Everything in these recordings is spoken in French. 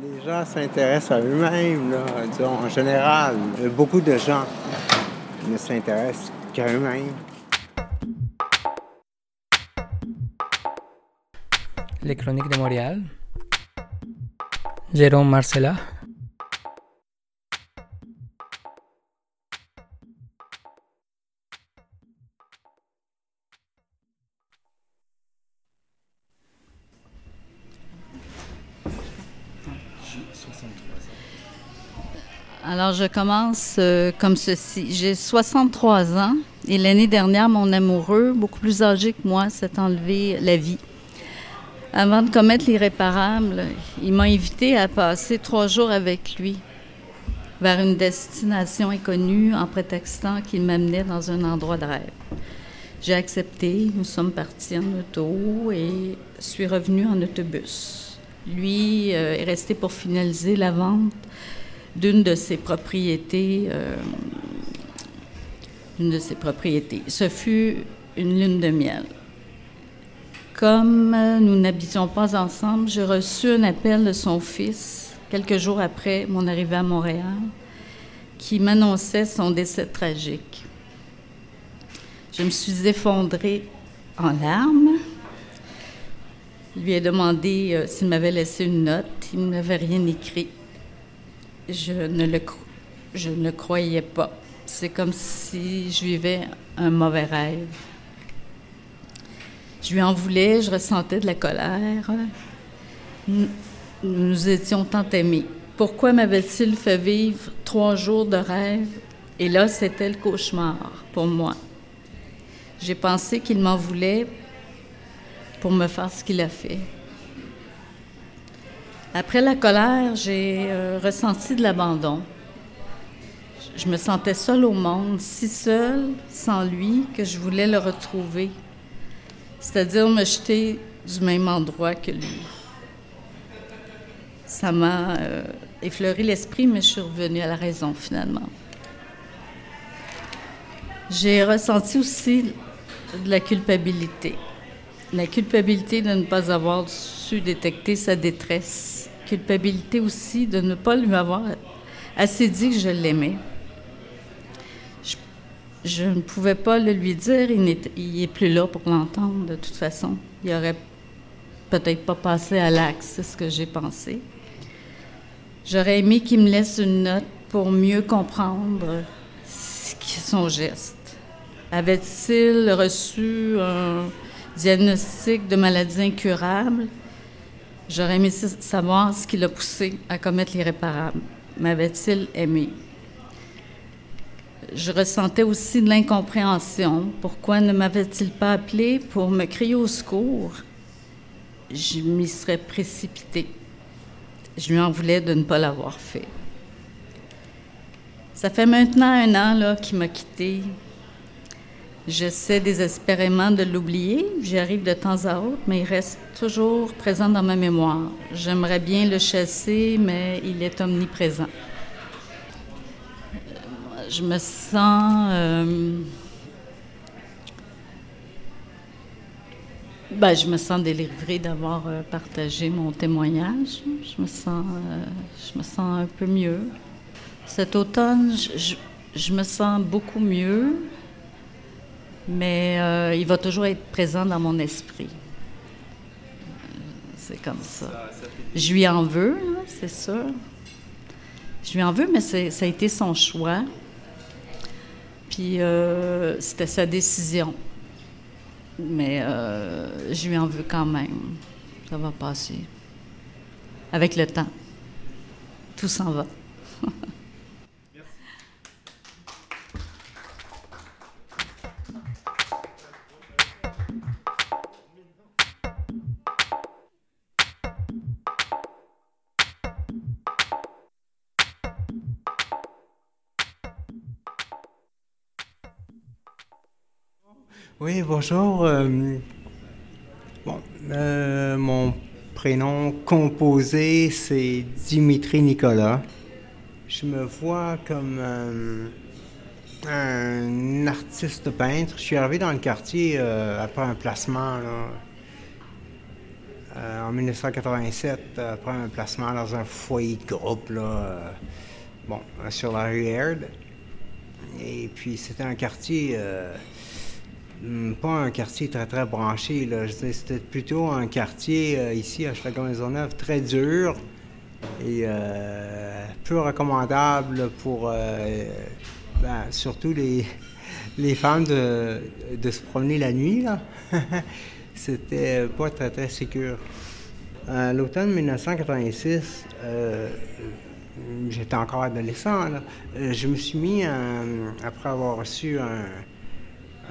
Les gens s'intéressent à eux-mêmes, disons, en général. Beaucoup de gens ne s'intéressent qu'à eux-mêmes. Les Chroniques de Montréal. Jérôme Marcella. Alors, je commence euh, comme ceci. J'ai 63 ans et l'année dernière, mon amoureux, beaucoup plus âgé que moi, s'est enlevé la vie. Avant de commettre l'irréparable, il m'a invité à passer trois jours avec lui vers une destination inconnue en prétextant qu'il m'amenait dans un endroit de rêve. J'ai accepté, nous sommes partis en auto et suis revenu en autobus. Lui euh, est resté pour finaliser la vente d'une de ses propriétés. Euh, de ses propriétés. Ce fut une lune de miel. Comme nous n'habitions pas ensemble, j'ai reçu un appel de son fils quelques jours après mon arrivée à Montréal qui m'annonçait son décès tragique. Je me suis effondrée en larmes. Lui ai demandé euh, s'il m'avait laissé une note. Il n'avait rien écrit je ne le, je ne croyais pas. C'est comme si je vivais un mauvais rêve. Je lui en voulais, je ressentais de la colère. Nous étions tant aimés. Pourquoi m'avait-il fait vivre trois jours de rêve? Et là, c'était le cauchemar pour moi. J'ai pensé qu'il m'en voulait pour me faire ce qu'il a fait. Après la colère, j'ai euh, ressenti de l'abandon. Je me sentais seule au monde, si seule, sans lui, que je voulais le retrouver, c'est-à-dire me jeter du même endroit que lui. Ça m'a euh, effleuré l'esprit, mais je suis revenue à la raison finalement. J'ai ressenti aussi de la culpabilité. La culpabilité de ne pas avoir su détecter sa détresse culpabilité aussi de ne pas lui avoir assez dit que je l'aimais. Je, ne pouvais pas le lui dire, il n'est plus là pour l'entendre de toute façon. Il aurait peut-être pas passé à l'axe, c'est ce que j'ai pensé. J'aurais aimé qu'il me laisse une note pour mieux comprendre son geste. Avait-il reçu un diagnostic de maladie incurable? J'aurais aimé savoir ce qui l'a poussé à commettre l'irréparable. M'avait-il aimé? Je ressentais aussi de l'incompréhension. Pourquoi ne m'avait-il pas appelé pour me crier au secours? Je m'y serais précipitée. Je lui en voulais de ne pas l'avoir fait. Ça fait maintenant un an qu'il m'a quitté. J'essaie désespérément de l'oublier. J'y arrive de temps à autre, mais il reste toujours présent dans ma mémoire. J'aimerais bien le chasser, mais il est omniprésent. Je me sens... Euh, ben, je me sens délivrée d'avoir euh, partagé mon témoignage. Je me sens, euh, je me sens un peu mieux. Cet automne, je me sens beaucoup mieux mais euh, il va toujours être présent dans mon esprit. C'est comme ça. Je lui en veux, hein, c'est sûr. Je lui en veux, mais ça a été son choix. Puis euh, c'était sa décision. Mais euh, je lui en veux quand même. Ça va passer. Avec le temps. Tout s'en va. Oui, bonjour. Euh, bon, euh, mon prénom composé, c'est Dimitri Nicolas. Je me vois comme euh, un artiste peintre. Je suis arrivé dans le quartier après un placement en 1987, après un placement dans un foyer de groupe, là, bon, sur la rue Aird. Et puis, c'était un quartier pas un quartier très, très branché. Là. C'était plutôt un quartier euh, ici à Chicago-Maisonneuve très dur et euh, peu recommandable pour euh, ben, surtout les, les femmes de, de, se promener la nuit. C'était pas très, très sécur. L'automne 1986, j'étais encore adolescent. je me suis mis, après avoir reçu un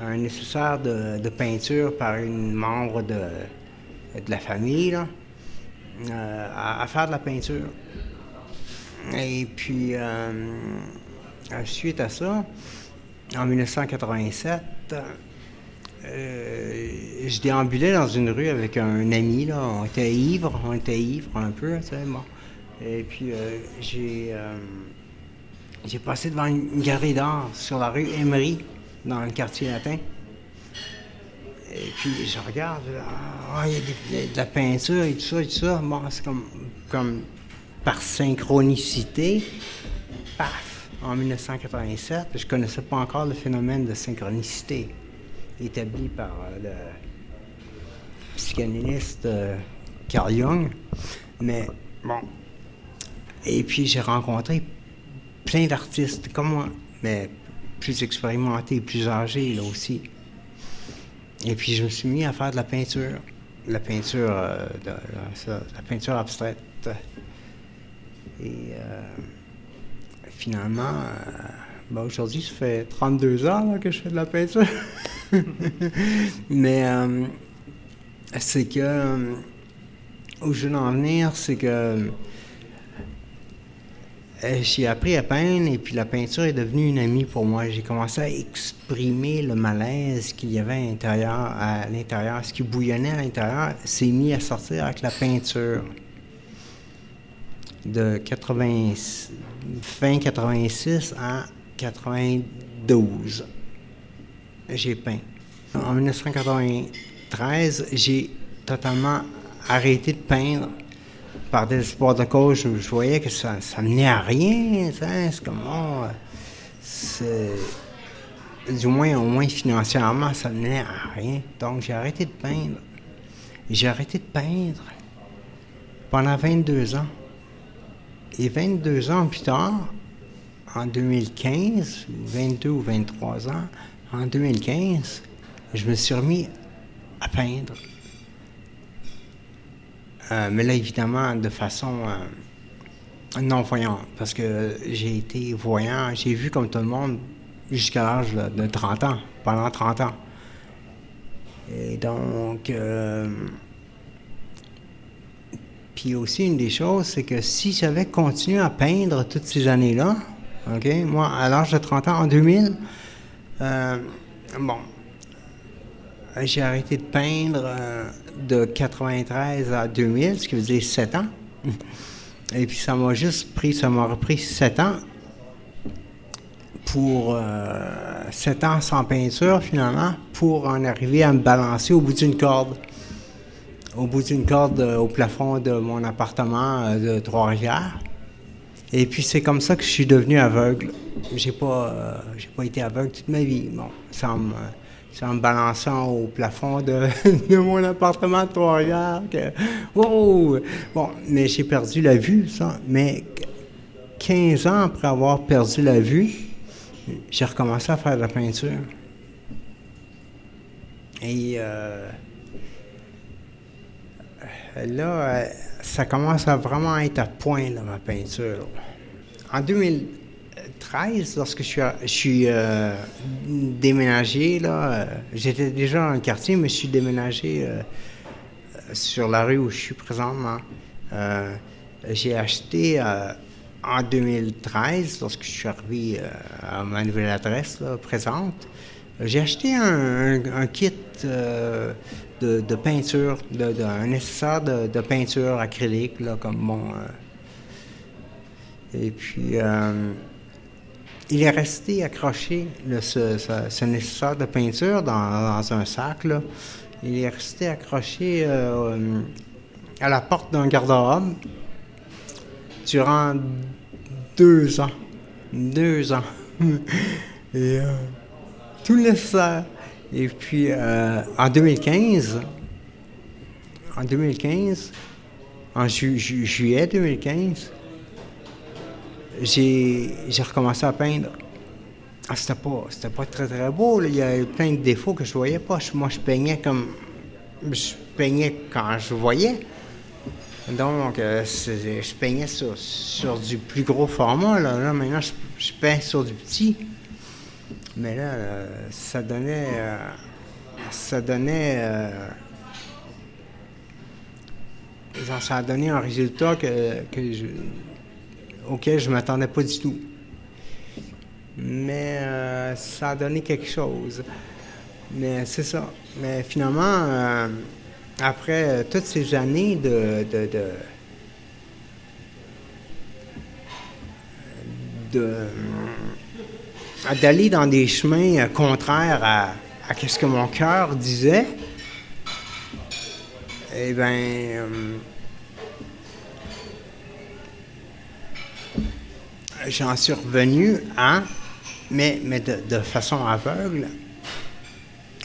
un nécessaire de, peinture par une membre de, la famille, euh, à, faire de la peinture. Et puis, euh, suite à ça, en 1987, euh, je déambulais dans une rue avec un ami, là. On était ivres, on était ivres un peu, tu sais, bon. Et puis, j'ai, passé devant une galerie d'art sur la rue Emery dans le quartier latin. Et puis je regarde, ah, il y a de la peinture et tout ça et tout ça. Bon, c'est comme, comme par synchronicité. Paf! En 1987, je ne connaissais pas encore le phénomène de synchronicité établi par euh, le psychanalyste euh, Carl Jung. Mais bon. Et puis j'ai rencontré plein d'artistes comme moi, mais plus expérimenté, plus âgé là aussi. Et puis je me suis mis à faire de la peinture, la peinture, euh, la peinture abstraite. Et euh, finalement, euh, ben, aujourd'hui, ça fait 32 ans que je fais de la peinture. Mais c'est que où je veux en venir, c'est que j'ai appris à peindre et puis la peinture est devenue une amie pour moi. J'ai commencé à exprimer le malaise qu'il y avait à l'intérieur, ce qui bouillonnait à l'intérieur, s'est mis à sortir avec la peinture. De 80, fin 86 à 92, j'ai peint. En 1993, j'ai totalement arrêté de peindre par espoirs de cause, je, voyais que ça, ça menait à rien. Oh, du moins, au moins financièrement, ça menait à rien. Donc, j'ai arrêté de peindre. J'ai arrêté de peindre pendant 22 ans. Et 22 ans plus tard, en 2015, 22 ou 23 ans, en 2015, je me suis remis à peindre. Euh, mais là, évidemment, de façon euh, non-voyante, parce que j'ai été voyant, j'ai vu comme tout le monde jusqu'à l'âge de, 30 ans, pendant 30 ans. Et donc, euh, puis aussi, une des choses, c'est que si j'avais continué à peindre toutes ces années-là, OK, moi, à l'âge de 30 ans, en 2000, bon, j'ai arrêté de peindre de 93 à 2000, ce qui veut dire 7 ans. Et puis ça m'a juste pris, ça m'a repris 7 ans pour euh, 7 ans sans peinture finalement, pour en arriver à me balancer au bout d'une corde. Au bout d'une corde euh, au plafond de mon appartement euh, de Trois-Rivières. Et puis c'est comme ça que je suis devenu aveugle. J'ai pas, euh, j'ai pas été aveugle toute ma vie. Bon, ça me c'est en me balançant au plafond de, mon appartement de Trois-Rivières. Bon, mais j'ai perdu la vue, ça. Mais 15 ans après avoir perdu la vue, j'ai recommencé à faire de la peinture. Et euh, là, ça commence à vraiment être à point, ma peinture. En 2000, 13, lorsque je suis, euh, déménagé, là, euh, j'étais déjà dans le quartier, mais je suis déménagé euh, sur la rue où je suis présentement. j'ai acheté en 2013, lorsque je suis arrivé à ma nouvelle adresse présente, j'ai acheté un, kit de, peinture, un nécessaire de, peinture acrylique, là, comme mon. et puis il est resté accroché, ce, nécessaire de peinture, dans, un sac. Il est resté accroché euh, à la porte d'un garde-robe durant deux ans. Deux ans. Et euh, tout le nécessaire. Et puis, euh, en 2015, en 2015, en juillet 2015, j'ai recommencé à peindre. Ah, c'était pas, pas très très beau. Il y avait plein de défauts que je voyais pas. Moi, je peignais comme. Je peignais quand je voyais. Donc, euh, je peignais sur, du plus gros format. Là, maintenant, je, peins sur du petit. Mais là, euh, ça donnait. Euh, ça donnait. ça a donné un résultat que, que je, auquel je ne m'attendais pas du tout. Mais ça a donné quelque chose. Mais c'est ça. Mais finalement, après euh, toutes ces années de, d'aller dans des chemins euh, contraires à, ce que mon cœur disait, eh bien, j'en suis revenu à, mais, mais de façon aveugle,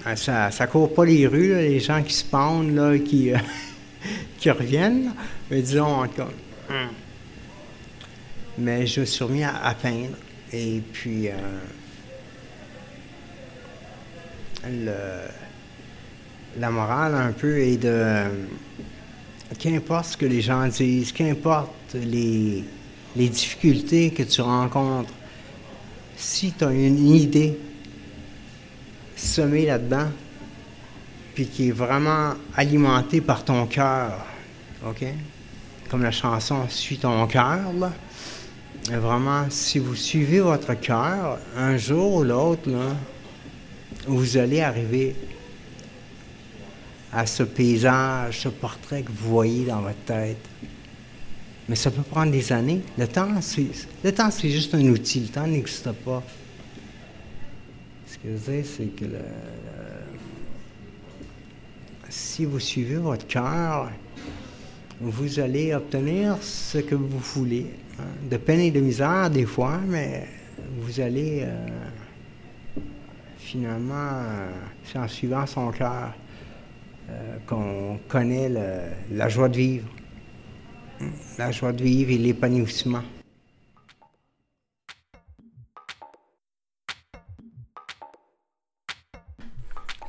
ah, ça, ça court pas les rues, les gens qui se pendent, là, qui, euh, qui reviennent. Mais disons, encore. Hmm. Mais je me suis remis à, peindre. Et puis, euh, la morale un peu est de. Qu'importe ce que les gens disent, qu'importe les, les difficultés que tu rencontres, si tu as une idée, semé là-dedans, puis qui est vraiment alimenté par ton cœur, OK? Comme la chanson Suis ton cœur, là. vraiment, si vous suivez votre cœur, un jour ou l'autre, vous allez arriver à ce paysage, ce portrait que vous voyez dans votre tête. Mais ça peut prendre des années. Le temps, c'est, le temps, c'est juste un outil. Le temps n'existe pas que je veux dire, c'est que si vous suivez votre cœur, vous allez obtenir ce que vous voulez. Hein. De peine et de misère, des fois, mais vous allez euh, finalement, euh, c'est en suivant son cœur euh, qu'on connaît la joie de vivre. La joie de vivre et l'épanouissement.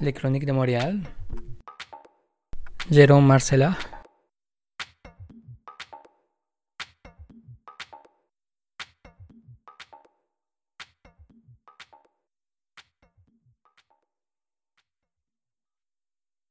Les Chroniques de Montréal. Jérôme Marcella.